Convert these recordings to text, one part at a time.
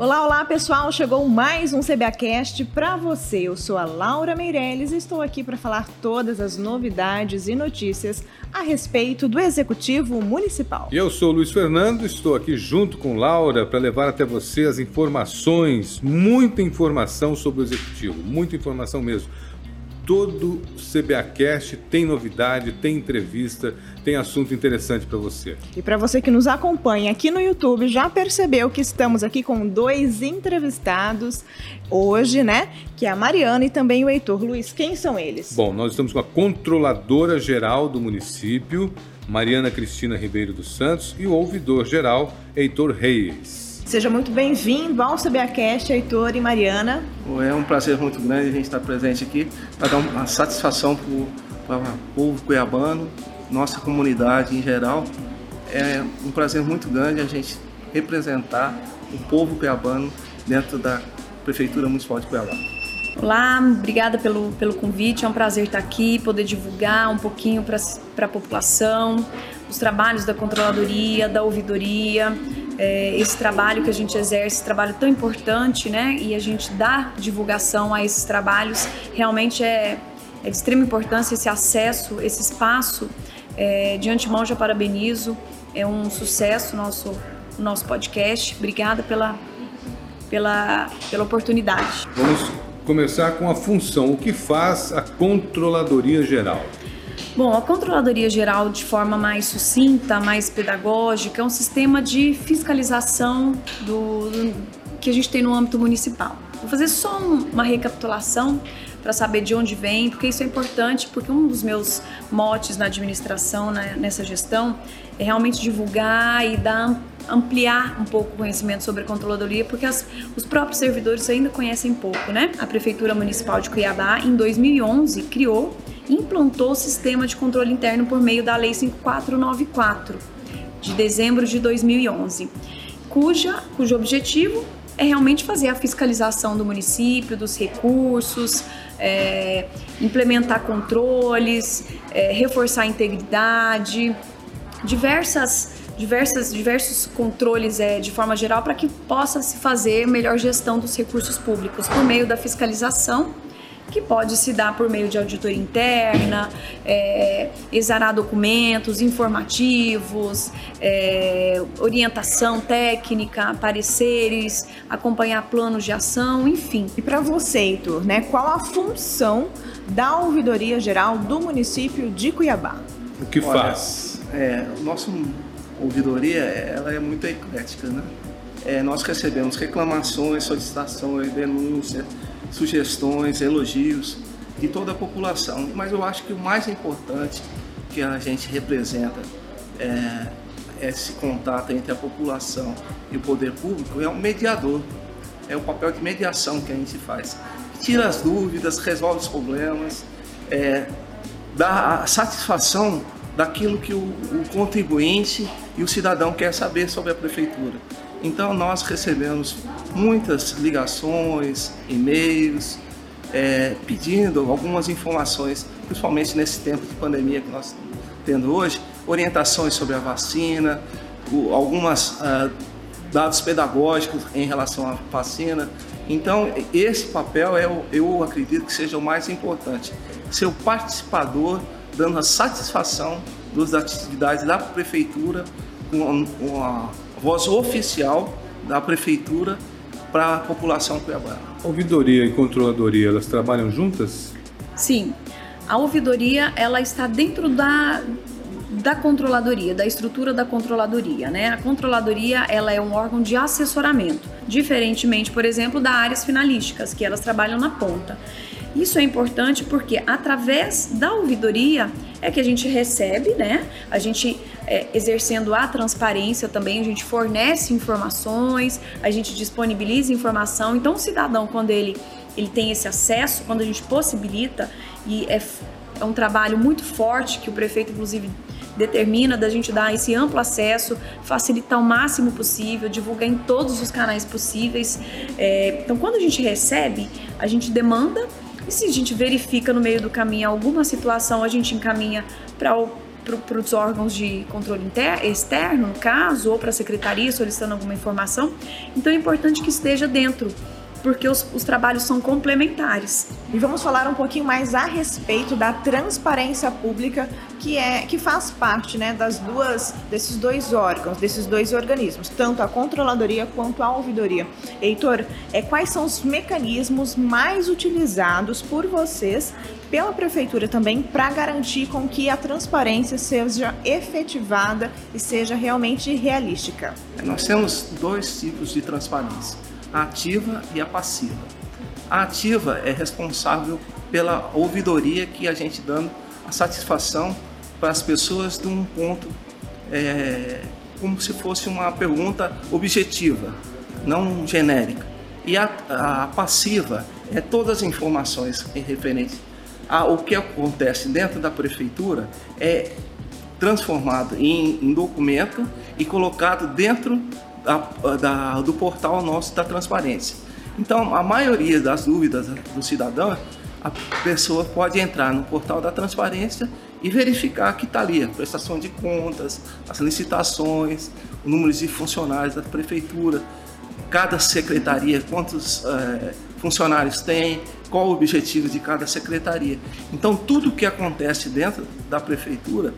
Olá, olá pessoal! Chegou mais um CBAcast para você. Eu sou a Laura Meirelles e estou aqui para falar todas as novidades e notícias a respeito do Executivo Municipal. Eu sou Luiz Fernando, estou aqui junto com Laura para levar até você as informações, muita informação sobre o Executivo, muita informação mesmo todo CBAcast tem novidade, tem entrevista, tem assunto interessante para você. E para você que nos acompanha aqui no YouTube, já percebeu que estamos aqui com dois entrevistados hoje, né? Que é a Mariana e também o Heitor Luiz. Quem são eles? Bom, nós estamos com a controladora geral do município, Mariana Cristina Ribeiro dos Santos, e o ouvidor geral, Heitor Reis. Seja muito bem-vindo ao CBAcast, Heitor e Mariana. É um prazer muito grande a gente estar presente aqui para dar uma satisfação para o povo cuiabano, nossa comunidade em geral. É um prazer muito grande a gente representar o povo cuiabano dentro da Prefeitura Municipal de Cuiabá. Olá, obrigada pelo, pelo convite. É um prazer estar aqui, poder divulgar um pouquinho para a população os trabalhos da controladoria, da ouvidoria, é, esse trabalho que a gente exerce, esse trabalho tão importante, né? E a gente dá divulgação a esses trabalhos, realmente é, é de extrema importância esse acesso, esse espaço. É, de antemão já parabenizo, é um sucesso nosso nosso podcast. Obrigada pela, pela, pela oportunidade. Vamos começar com a função. O que faz a Controladoria Geral? Bom, a Controladoria Geral, de forma mais sucinta, mais pedagógica, é um sistema de fiscalização do, do que a gente tem no âmbito municipal. Vou fazer só um, uma recapitulação para saber de onde vem, porque isso é importante, porque um dos meus motes na administração, né, nessa gestão, é realmente divulgar e dar ampliar um pouco o conhecimento sobre a controladoria, porque as, os próprios servidores ainda conhecem pouco, né? A Prefeitura Municipal de Cuiabá, em 2011, criou implantou o sistema de controle interno por meio da Lei 5494, de dezembro de 2011, cuja, cujo objetivo é realmente fazer a fiscalização do município, dos recursos, é, implementar controles, é, reforçar a integridade, diversas, diversas, diversos controles é, de forma geral para que possa se fazer melhor gestão dos recursos públicos por meio da fiscalização que pode se dar por meio de auditoria interna, é, exarar documentos informativos, é, orientação técnica, pareceres, acompanhar planos de ação, enfim. E para você, Heitor, né, qual a função da Ouvidoria Geral do município de Cuiabá? O que Olha, faz? É, o nosso ouvidoria ela é muito eclética, né? É, nós recebemos reclamações, solicitações, denúncias, sugestões, elogios de toda a população. Mas eu acho que o mais importante que a gente representa é, esse contato entre a população e o poder público é um mediador. É o papel de mediação que a gente faz. Tira as dúvidas, resolve os problemas, é, dá a satisfação daquilo que o, o contribuinte e o cidadão quer saber sobre a prefeitura. Então nós recebemos muitas ligações, e-mails, é, pedindo algumas informações, principalmente nesse tempo de pandemia que nós estamos tendo hoje, orientações sobre a vacina, o, algumas ah, dados pedagógicos em relação à vacina. Então esse papel é, eu acredito que seja o mais importante, ser o participador dando a satisfação das atividades da prefeitura com, a voz oficial da prefeitura para a população cuiabana. Ouvidoria e controladoria, elas trabalham juntas? Sim. A ouvidoria, ela está dentro da da controladoria, da estrutura da controladoria, né? A controladoria, ela é um órgão de assessoramento, diferentemente, por exemplo, das áreas finalísticas, que elas trabalham na ponta. Isso é importante porque através da ouvidoria é que a gente recebe, né? A gente é, exercendo a transparência também, a gente fornece informações, a gente disponibiliza informação. Então, o cidadão, quando ele, ele tem esse acesso, quando a gente possibilita, e é, é um trabalho muito forte que o prefeito, inclusive, determina da gente dar esse amplo acesso, facilitar o máximo possível, divulgar em todos os canais possíveis. É, então, quando a gente recebe, a gente demanda e se a gente verifica no meio do caminho alguma situação, a gente encaminha para para os órgãos de controle externo, no caso, ou para a secretaria solicitando alguma informação. Então é importante que esteja dentro porque os, os, trabalhos são complementares. E vamos falar um pouquinho mais a respeito da transparência pública, que é que faz parte, né, das duas desses dois órgãos, desses dois organismos, tanto a controladoria quanto a ouvidoria. Heitor, é quais são os mecanismos mais utilizados por vocês pela prefeitura também para garantir com que a transparência seja efetivada e seja realmente realística? Nós temos dois tipos de transparência a ativa e a passiva. A ativa é responsável pela ouvidoria que a gente dando a satisfação para as pessoas de um ponto é, como se fosse uma pergunta objetiva, não genérica. E a, a passiva é todas as informações em referente ao que acontece dentro da prefeitura é transformado em, em documento e colocado dentro da, da, do portal nosso da transparência. Então, a maioria das dúvidas do cidadão, a pessoa pode entrar no portal da transparência e verificar que está ali a prestação de contas, as licitações, o número de funcionários da prefeitura, cada secretaria, quantos é, funcionários tem, qual o objetivo de cada secretaria. Então, tudo o que acontece dentro da prefeitura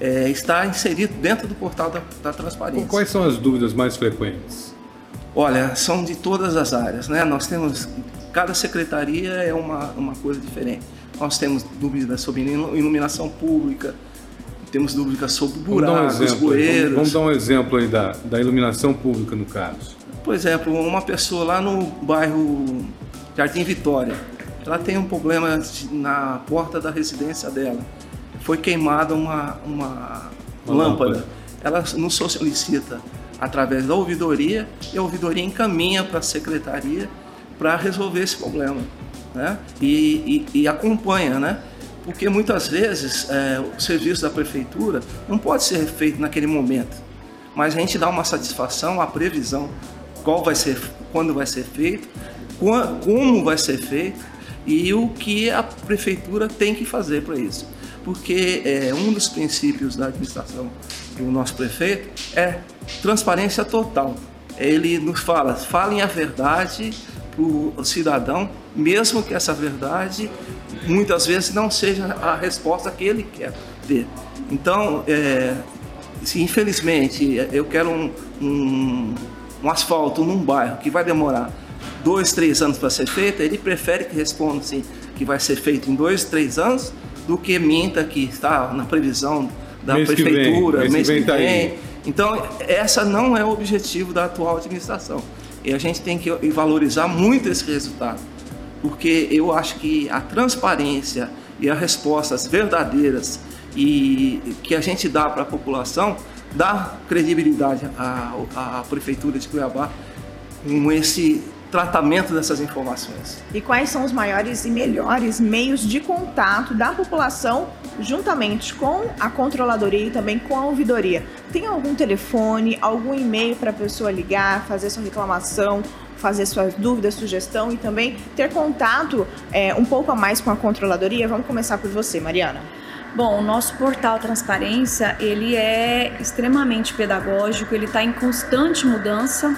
é, está inserido dentro do portal da, da transparência. Quais são as dúvidas mais frequentes? Olha, são de todas as áreas, né? Nós temos cada secretaria é uma, uma coisa diferente. Nós temos dúvidas sobre iluminação pública, temos dúvidas sobre buracos, vamos um bueiros. Vamos, vamos, dar um exemplo aí da, da iluminação pública no caso. Por exemplo, uma pessoa lá no bairro Jardim Vitória, ela tem um problema na porta da residência dela foi queimada uma, uma, uma lâmpada. lâmpada. Ela nos solicita através da ouvidoria e a ouvidoria encaminha para a secretaria para resolver esse problema. Né? E, e, e, acompanha, né? Porque muitas vezes é, o serviço da prefeitura não pode ser feito naquele momento, mas a gente dá uma satisfação, a previsão, qual vai ser, quando vai ser feito, como vai ser feito e o que a prefeitura tem que fazer para isso porque é, um dos princípios da administração do nosso prefeito é transparência total. Ele nos fala, falem a verdade para o cidadão, mesmo que essa verdade muitas vezes não seja a resposta que ele quer ter. Então, é, se infelizmente eu quero um, um, um asfalto num bairro que vai demorar dois, três anos para ser feito, ele prefere que responda assim, que vai ser feito em dois, três anos, do que minta que está na previsão da mês prefeitura, que vem, mês, mês que vem. Tá então, essa não é o objetivo da atual administração. E a gente tem que valorizar muito esse resultado, porque eu acho que a transparência e as respostas verdadeiras e que a gente dá para a população dá credibilidade à, à prefeitura de Cuiabá com esse tratamento dessas informações. E quais são os maiores e melhores meios de contato da população juntamente com a controladoria e também com a ouvidoria? Tem algum telefone, algum e-mail para a pessoa ligar, fazer sua reclamação, fazer suas dúvidas, sugestão e também ter contato é, um pouco a mais com a controladoria? Vamos começar por você, Mariana. Bom, o nosso portal Transparência, ele é extremamente pedagógico, ele está em constante mudança.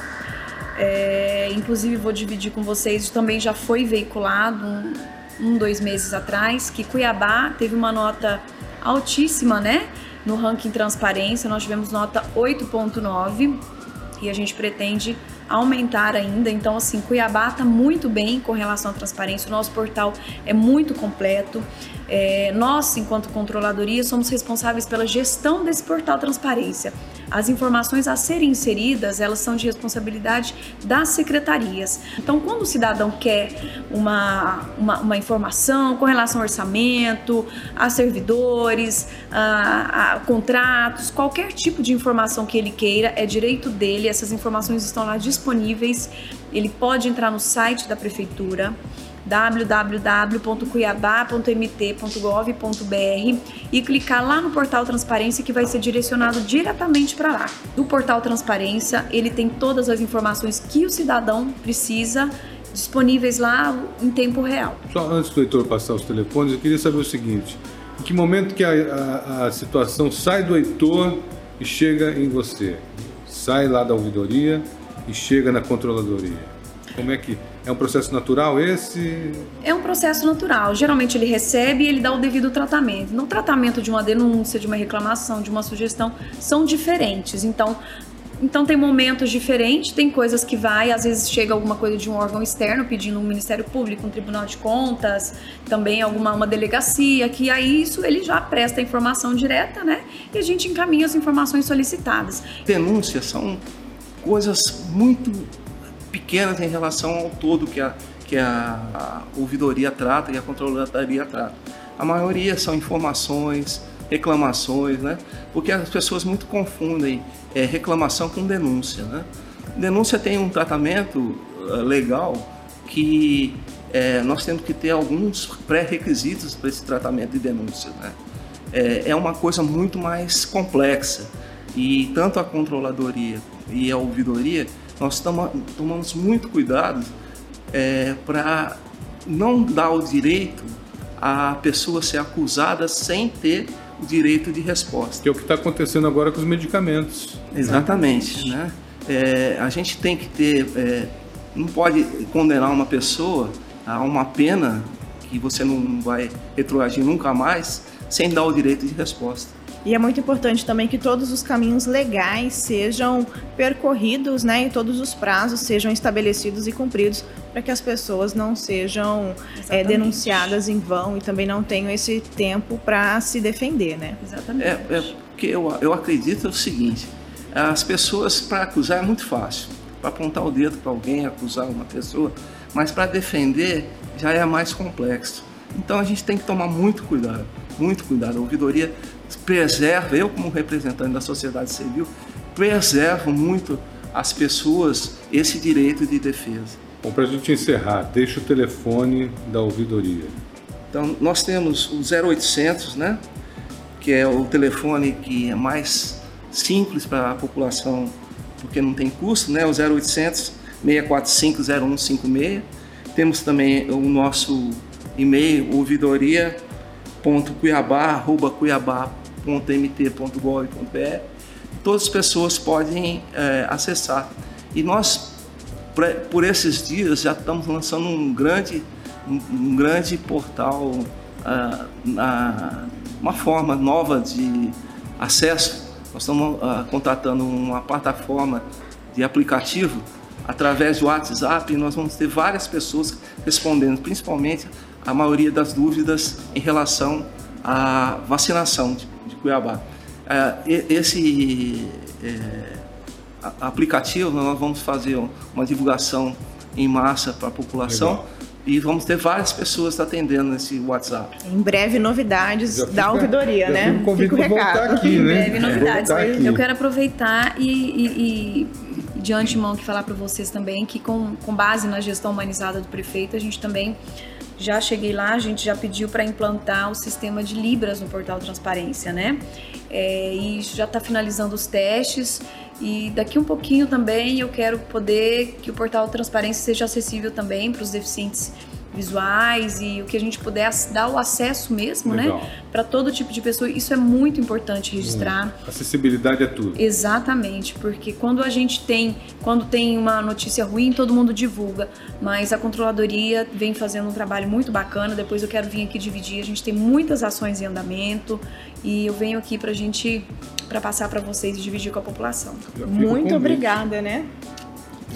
É, inclusive vou dividir com vocês, também já foi veiculado um, um, dois meses atrás, que Cuiabá teve uma nota altíssima, né? No ranking transparência, nós tivemos nota 8.9 e a gente pretende aumentar ainda. Então, assim, Cuiabá está muito bem com relação à transparência. O nosso portal é muito completo. É, nós, enquanto controladoria, somos responsáveis pela gestão desse portal transparência. As informações a serem inseridas, elas são de responsabilidade das secretarias. Então, quando o cidadão quer uma, uma, uma informação com relação ao orçamento, a servidores, a, a contratos, qualquer tipo de informação que ele queira, é direito dele. Essas informações estão lá disponíveis. Ele pode entrar no site da prefeitura www.cuiabá.mt.gov.br e clicar lá no portal Transparência que vai ser direcionado diretamente para lá. O portal Transparência, ele tem todas as informações que o cidadão precisa disponíveis lá em tempo real. Só antes do leitor passar os telefones, eu queria saber o seguinte: Em que momento que a, a, a situação sai do Heitor e chega em você? Sai lá da ouvidoria e chega na controladoria. Como é que é um processo natural esse? É um processo natural. Geralmente ele recebe e ele dá o devido tratamento. No tratamento de uma denúncia, de uma reclamação, de uma sugestão, são diferentes. Então, então tem momentos diferentes, tem coisas que vai, às vezes chega alguma coisa de um órgão externo pedindo um Ministério Público, um Tribunal de Contas, também alguma uma delegacia, que aí isso ele já presta a informação direta, né? E a gente encaminha as informações solicitadas. Denúncias são coisas muito pequenas em relação ao todo que a, que a, ouvidoria trata e a controladoria trata. A maioria são informações, reclamações, né? Porque as pessoas muito confundem é, reclamação com denúncia, né? Denúncia tem um tratamento uh, legal que é, nós temos que ter alguns pré-requisitos para esse tratamento de denúncia, né? É, é uma coisa muito mais complexa e tanto a controladoria e a ouvidoria nós tomamos muito cuidado é, para não dar o direito à pessoa ser acusada sem ter o direito de resposta. Que é o que está acontecendo agora com os medicamentos. Exatamente, né? É, a gente tem que ter, é, não pode condenar uma pessoa a uma pena que você não vai retroagir nunca mais sem dar o direito de resposta. E é muito importante também que todos os caminhos legais sejam percorridos, né, e todos os prazos sejam estabelecidos e cumpridos para que as pessoas não sejam é, denunciadas em vão e também não tenham esse tempo para se defender, né? Exatamente. É, é porque eu, eu acredito o seguinte: as pessoas para acusar é muito fácil, para apontar o dedo para alguém, acusar uma pessoa, mas para defender já é mais complexo. Então a gente tem que tomar muito cuidado, muito cuidado. A ouvidoria preserva, eu como representante da sociedade civil, preservo muito as pessoas esse direito de defesa. Bom, para a gente encerrar, deixa o telefone da ouvidoria. Então, nós temos o 0800, né, que é o telefone que é mais simples para a população, porque não tem custo, né, o 0800 645 0156. Temos também o nosso e-mail, ouvidoria www.cuiabá.mt.gov.br. Todas as pessoas podem é, acessar. E nós, por esses dias, já estamos lançando um grande, um, grande portal, uh, uma forma nova de acesso. Nós estamos uh, contratando uma plataforma de aplicativo através do WhatsApp nós vamos ter várias pessoas respondendo, principalmente a maioria das dúvidas em relação à vacinação de, de Cuiabá. É, esse é, aplicativo nós vamos fazer uma divulgação em massa para a população. Legal. E vamos ter várias pessoas atendendo nesse WhatsApp. Em breve, novidades fica, da ouvidoria, né? Fica o recado. Aqui, né? Em breve, novidades. Eu quero aproveitar e, e, e de antemão que falar para vocês também que com, com base na gestão humanizada do prefeito, a gente também já cheguei lá, a gente já pediu para implantar o sistema de Libras no portal Transparência, né? É, e já está finalizando os testes e daqui um pouquinho também eu quero poder que o portal Transparência seja acessível também para os deficientes visuais e o que a gente puder dar o acesso mesmo, né, Legal. né? Para todo tipo de pessoa. Isso é muito importante registrar. Hum. Acessibilidade é tudo. Exatamente, porque quando a gente tem, quando tem uma notícia ruim, todo mundo divulga, mas a controladoria vem fazendo um trabalho muito bacana. Depois eu quero vir aqui dividir. A gente tem muitas ações em andamento e eu venho aqui para a gente para passar para vocês e dividir com a população. Muito obrigada, né?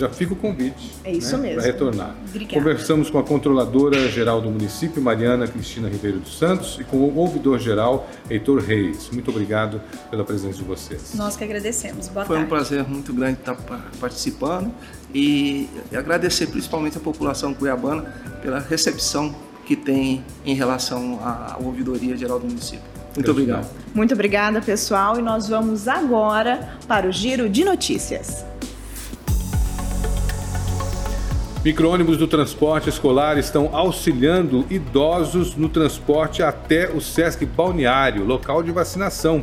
Já fica o convite. É isso né, mesmo. Para retornar. Obrigada. Conversamos com a controladora geral do município, Mariana Cristina Ribeiro dos Santos, e com o ouvidor geral, Heitor Reis. Muito obrigado pela presença de vocês. Nós que agradecemos. Boa Foi tarde. um prazer muito grande estar participando e agradecer principalmente a população cuiabana pela recepção que tem em relação à ouvidoria geral do município. Muito obrigado. Muito obrigada, pessoal, e nós vamos agora para o giro de notícias. Micro-ônibus do transporte escolar estão auxiliando idosos no transporte até o Sesc Balneário, local de vacinação.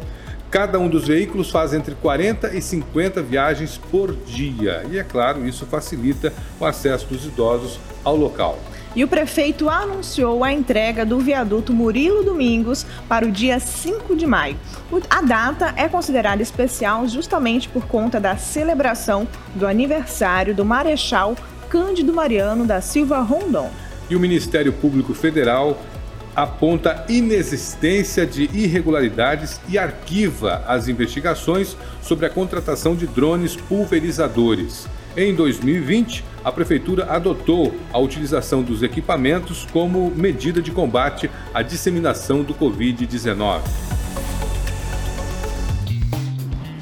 Cada um dos veículos faz entre 40 e 50 viagens por dia. E é claro, isso facilita o acesso dos idosos ao local. e o prefeito anunciou a entrega do viaduto Murilo Domingos para o dia 5 de maio. A data é considerada especial justamente por conta da celebração do aniversário do Marechal Cândido Mariano da Silva Rondon. E o Ministério Público Federal aponta inexistência de irregularidades e arquiva as investigações sobre a contratação de drones pulverizadores. Em 2020, a Prefeitura adotou a utilização dos equipamentos como medida de combate à disseminação do Covid-19.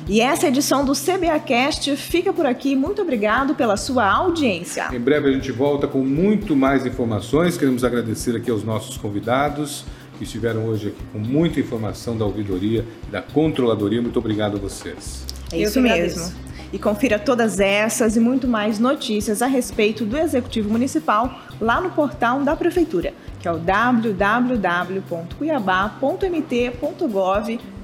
E essa edição do CBAcast fica por aqui. Muito obrigado pela sua audiência. Em breve a gente volta com muito mais informações. Queremos agradecer aqui aos nossos convidados que estiveram hoje aqui com muita informação da ouvidoria e da controladoria. Muito obrigado a vocês. É isso mesmo. E confira todas essas e muito mais notícias a respeito do Executivo Municipal lá no portal da Prefeitura, que é o www.cuiabá.mt.gov.br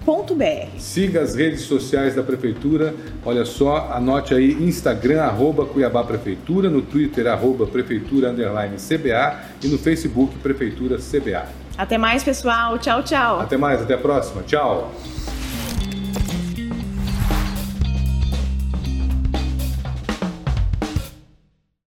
Siga as redes sociais da Prefeitura. Olha só, anote aí Instagram, arroba Cuiabá Prefeitura, no Twitter, arroba Prefeitura Underline CBA e no Facebook Prefeitura CBA. Até mais, pessoal. Tchau, tchau. Até mais, até a próxima. Tchau.